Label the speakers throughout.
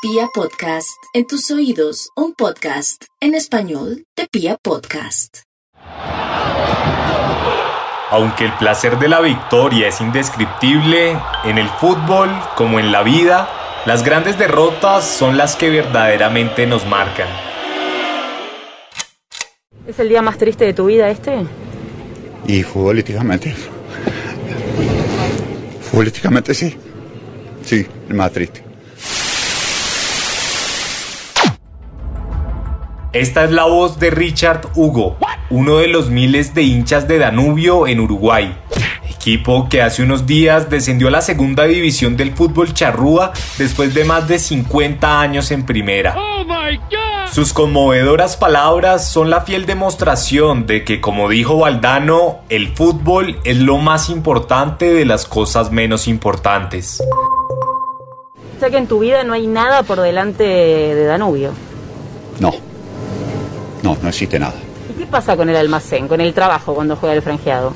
Speaker 1: Pia Podcast, en tus oídos, un podcast en español de Pia Podcast.
Speaker 2: Aunque el placer de la victoria es indescriptible, en el fútbol, como en la vida, las grandes derrotas son las que verdaderamente nos marcan.
Speaker 3: ¿Es el día más triste de tu vida este?
Speaker 4: Y futbolísticamente. Futbolísticamente sí. Sí, el más triste.
Speaker 2: Esta es la voz de Richard Hugo, uno de los miles de hinchas de Danubio en Uruguay, equipo que hace unos días descendió a la segunda división del fútbol charrúa después de más de 50 años en primera. Sus conmovedoras palabras son la fiel demostración de que, como dijo Valdano, el fútbol es lo más importante de las cosas menos importantes.
Speaker 3: O sea que en tu vida no hay nada por delante de Danubio.
Speaker 4: No. No, no existe nada.
Speaker 3: ¿Y qué pasa con el almacén, con el trabajo cuando juega el franjeado?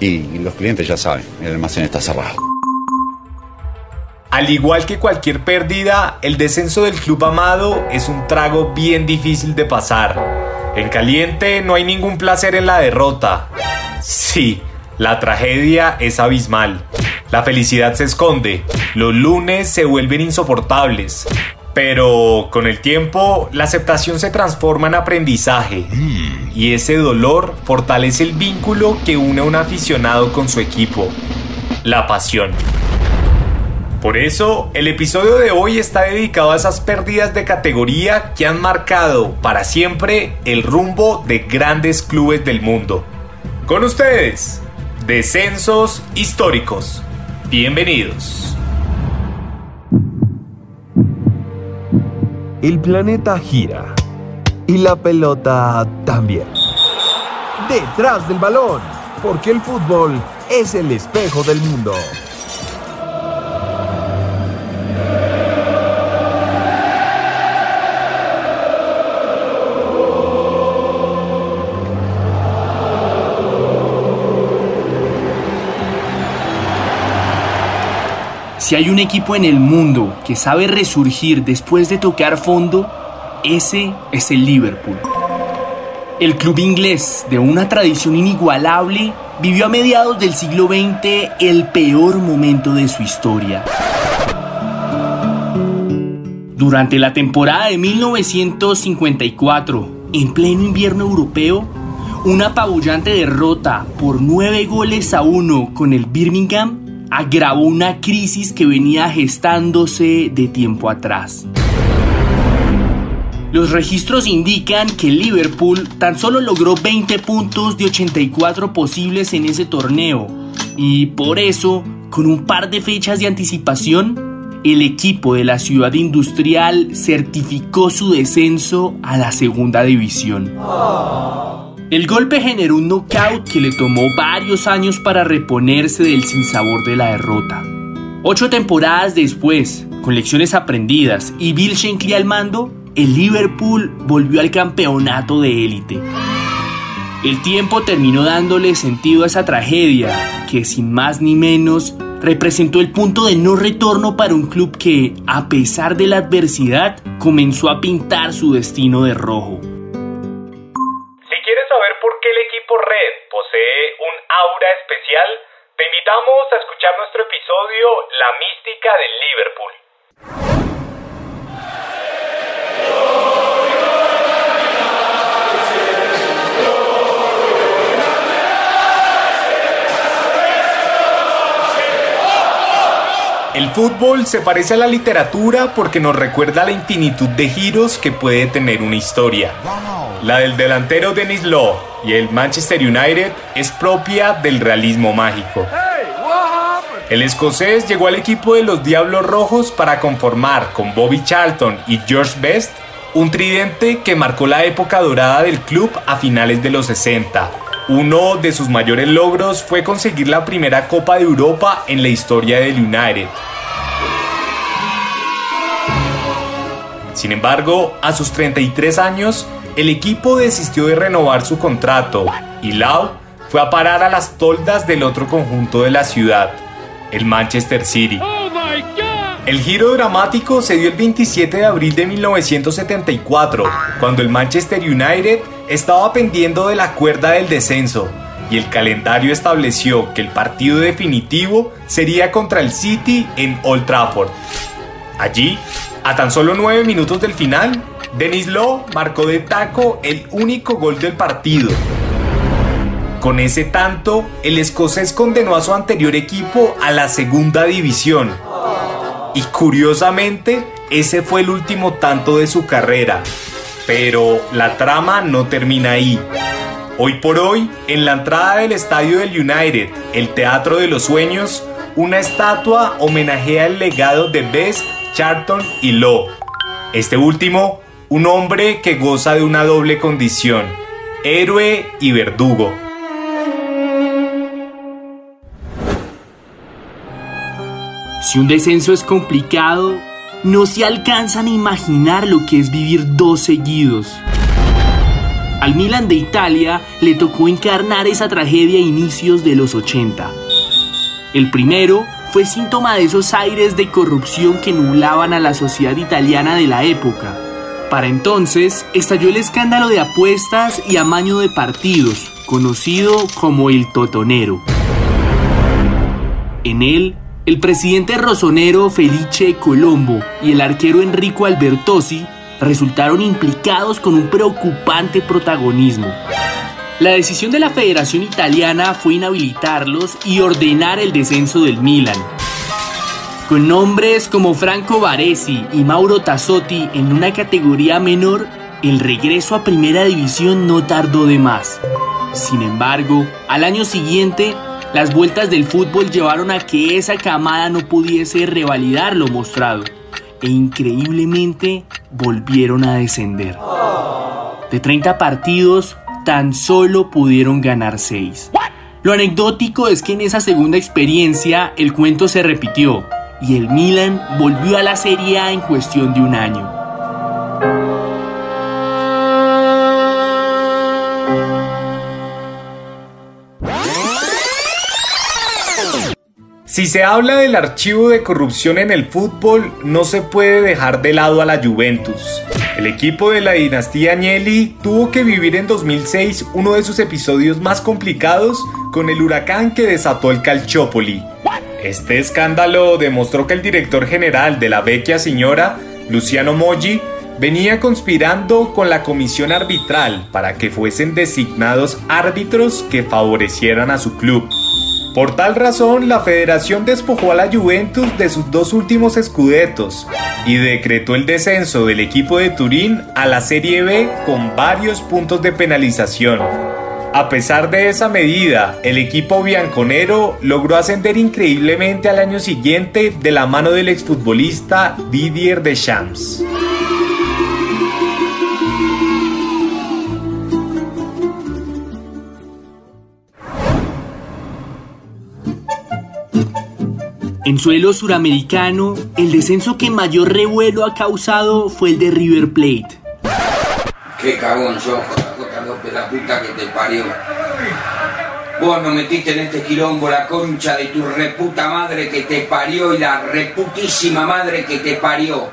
Speaker 4: Y los clientes ya saben, el almacén está cerrado.
Speaker 2: Al igual que cualquier pérdida, el descenso del club amado es un trago bien difícil de pasar. En caliente no hay ningún placer en la derrota. Sí, la tragedia es abismal. La felicidad se esconde. Los lunes se vuelven insoportables. Pero con el tiempo, la aceptación se transforma en aprendizaje y ese dolor fortalece el vínculo que une a un aficionado con su equipo, la pasión. Por eso, el episodio de hoy está dedicado a esas pérdidas de categoría que han marcado para siempre el rumbo de grandes clubes del mundo. Con ustedes, descensos históricos. Bienvenidos.
Speaker 5: El planeta gira y la pelota también. Detrás del balón, porque el fútbol es el espejo del mundo.
Speaker 6: Si hay un equipo en el mundo que sabe resurgir después de tocar fondo, ese es el Liverpool. El club inglés, de una tradición inigualable, vivió a mediados del siglo XX el peor momento de su historia. Durante la temporada de 1954, en pleno invierno europeo, una apabullante derrota por 9 goles a 1 con el Birmingham agravó una crisis que venía gestándose de tiempo atrás. Los registros indican que Liverpool tan solo logró 20 puntos de 84 posibles en ese torneo y por eso, con un par de fechas de anticipación, el equipo de la ciudad industrial certificó su descenso a la segunda división. El golpe generó un knockout que le tomó varios años para reponerse del sinsabor de la derrota. Ocho temporadas después, con lecciones aprendidas y Bill Shankly al mando, el Liverpool volvió al campeonato de élite. El tiempo terminó dándole sentido a esa tragedia, que sin más ni menos representó el punto de no retorno para un club que, a pesar de la adversidad, comenzó a pintar su destino de rojo.
Speaker 2: Escuchar nuestro episodio La mística del Liverpool. El fútbol se parece a la literatura porque nos recuerda la infinitud de giros que puede tener una historia. La del delantero Dennis Law y el Manchester United es propia del realismo mágico. El escocés llegó al equipo de los Diablos Rojos para conformar con Bobby Charlton y George Best un tridente que marcó la época dorada del club a finales de los 60. Uno de sus mayores logros fue conseguir la primera Copa de Europa en la historia del United. Sin embargo, a sus 33 años, el equipo desistió de renovar su contrato y Lau fue a parar a las toldas del otro conjunto de la ciudad, el Manchester City. El giro dramático se dio el 27 de abril de 1974, cuando el Manchester United estaba pendiendo de la cuerda del descenso y el calendario estableció que el partido definitivo sería contra el City en Old Trafford. Allí, a tan solo nueve minutos del final, Denis Law marcó de taco el único gol del partido. Con ese tanto, el escocés condenó a su anterior equipo a la segunda división y curiosamente, ese fue el último tanto de su carrera. Pero la trama no termina ahí. Hoy por hoy, en la entrada del estadio del United, el Teatro de los Sueños, una estatua homenajea el legado de Best, Charlton y Law. Este último, un hombre que goza de una doble condición, héroe y verdugo.
Speaker 6: Si un descenso es complicado, no se alcanzan a imaginar lo que es vivir dos seguidos. Al Milan de Italia le tocó encarnar esa tragedia a inicios de los 80. El primero fue síntoma de esos aires de corrupción que nublaban a la sociedad italiana de la época. Para entonces estalló el escándalo de apuestas y amaño de partidos, conocido como el Totonero. En él el presidente rosonero Felice Colombo y el arquero Enrico Albertosi resultaron implicados con un preocupante protagonismo. La decisión de la Federación Italiana fue inhabilitarlos y ordenar el descenso del Milan. Con nombres como Franco Baresi y Mauro Tassotti en una categoría menor, el regreso a Primera División no tardó de más. Sin embargo, al año siguiente las vueltas del fútbol llevaron a que esa camada no pudiese revalidar lo mostrado e increíblemente volvieron a descender. De 30 partidos, tan solo pudieron ganar 6. Lo anecdótico es que en esa segunda experiencia el cuento se repitió y el Milan volvió a la Serie A en cuestión de un año.
Speaker 2: Si se habla del archivo de corrupción en el fútbol, no se puede dejar de lado a la Juventus. El equipo de la dinastía Agnelli tuvo que vivir en 2006 uno de sus episodios más complicados con el huracán que desató el Calciopoli. Este escándalo demostró que el director general de la vecchia señora, Luciano Moggi, venía conspirando con la comisión arbitral para que fuesen designados árbitros que favorecieran a su club. Por tal razón, la federación despojó a la Juventus de sus dos últimos escudetos y decretó el descenso del equipo de Turín a la Serie B con varios puntos de penalización. A pesar de esa medida, el equipo bianconero logró ascender increíblemente al año siguiente de la mano del exfutbolista Didier Deschamps.
Speaker 6: En suelo suramericano, el descenso que mayor revuelo ha causado fue el de River Plate.
Speaker 7: Qué cagón JJ López, la puta que te parió. Vos nos metiste en este quilombo la concha de tu reputa madre que te parió y la reputísima madre que te parió.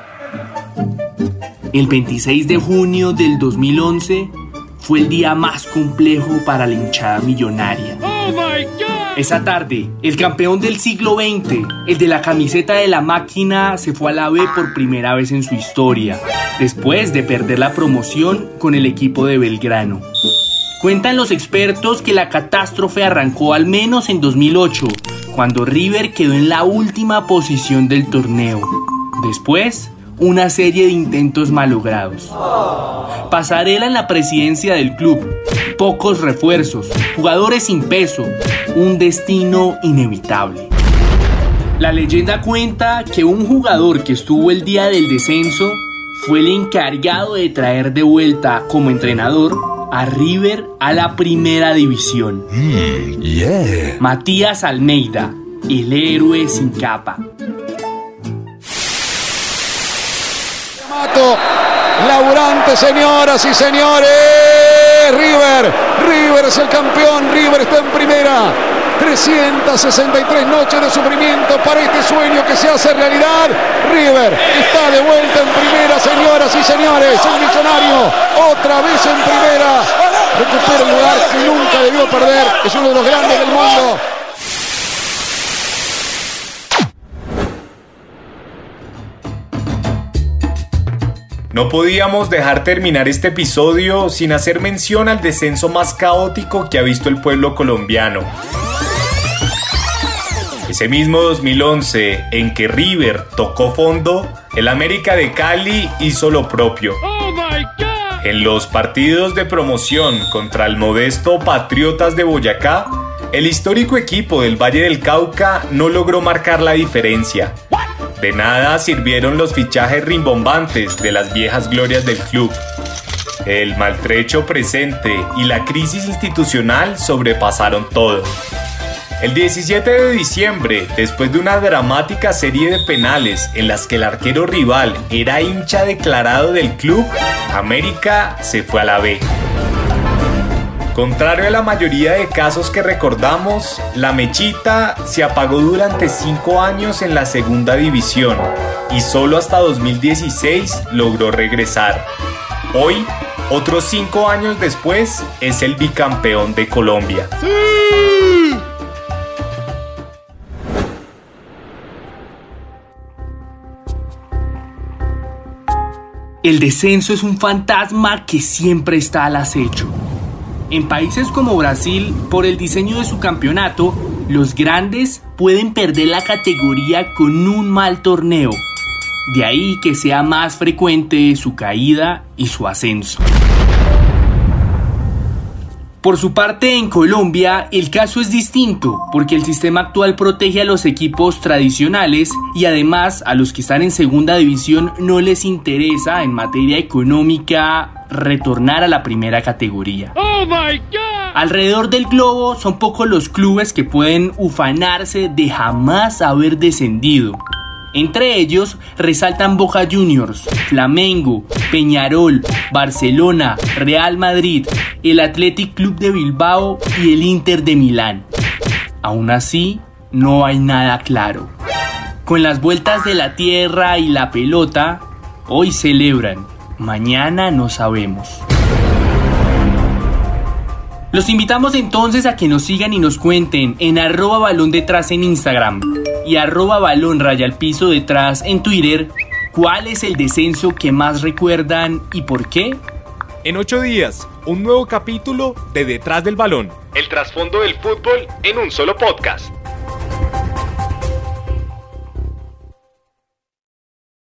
Speaker 6: El 26 de junio del 2011 fue el día más complejo para la hinchada millonaria. Esa tarde, el campeón del siglo XX, el de la camiseta de la máquina, se fue a la B por primera vez en su historia, después de perder la promoción con el equipo de Belgrano. Cuentan los expertos que la catástrofe arrancó al menos en 2008, cuando River quedó en la última posición del torneo. Después, una serie de intentos malogrados. Pasarela en la presidencia del club, pocos refuerzos, jugadores sin peso, un destino inevitable. La leyenda cuenta que un jugador que estuvo el día del descenso fue el encargado de traer de vuelta como entrenador a River a la primera división. Matías Almeida, el héroe sin capa.
Speaker 8: Mato, laburante, señoras y señores. River, River es el campeón, River está en primera. 363 noches de sufrimiento para este sueño que se hace realidad. River está de vuelta en primera, señoras y señores. El millonario otra vez en primera. Recupera el lugar que nunca debió perder. Es uno de los grandes del mundo.
Speaker 2: No podíamos dejar terminar este episodio sin hacer mención al descenso más caótico que ha visto el pueblo colombiano. Ese mismo 2011 en que River tocó fondo, el América de Cali hizo lo propio. En los partidos de promoción contra el modesto Patriotas de Boyacá, el histórico equipo del Valle del Cauca no logró marcar la diferencia. De nada sirvieron los fichajes rimbombantes de las viejas glorias del club. El maltrecho presente y la crisis institucional sobrepasaron todo. El 17 de diciembre, después de una dramática serie de penales en las que el arquero rival era hincha declarado del club, América se fue a la B. Contrario a la mayoría de casos que recordamos, la mechita se apagó durante 5 años en la segunda división y solo hasta 2016 logró regresar. Hoy, otros 5 años después, es el bicampeón de Colombia.
Speaker 6: El descenso es un fantasma que siempre está al acecho. En países como Brasil, por el diseño de su campeonato, los grandes pueden perder la categoría con un mal torneo. De ahí que sea más frecuente su caída y su ascenso. Por su parte, en Colombia el caso es distinto, porque el sistema actual protege a los equipos tradicionales y además a los que están en segunda división no les interesa en materia económica retornar a la primera categoría. Alrededor del globo son pocos los clubes que pueden ufanarse de jamás haber descendido. Entre ellos resaltan Boca Juniors, Flamengo, Peñarol, Barcelona, Real Madrid, el Athletic Club de Bilbao y el Inter de Milán. Aún así, no hay nada claro. Con las vueltas de la tierra y la pelota, hoy celebran, mañana no sabemos. Los invitamos entonces a que nos sigan y nos cuenten en arroba balón detrás en Instagram y arroba balón raya al piso detrás en Twitter cuál es el descenso que más recuerdan y por qué.
Speaker 2: En ocho días, un nuevo capítulo de Detrás del Balón.
Speaker 9: El trasfondo del fútbol en un solo podcast.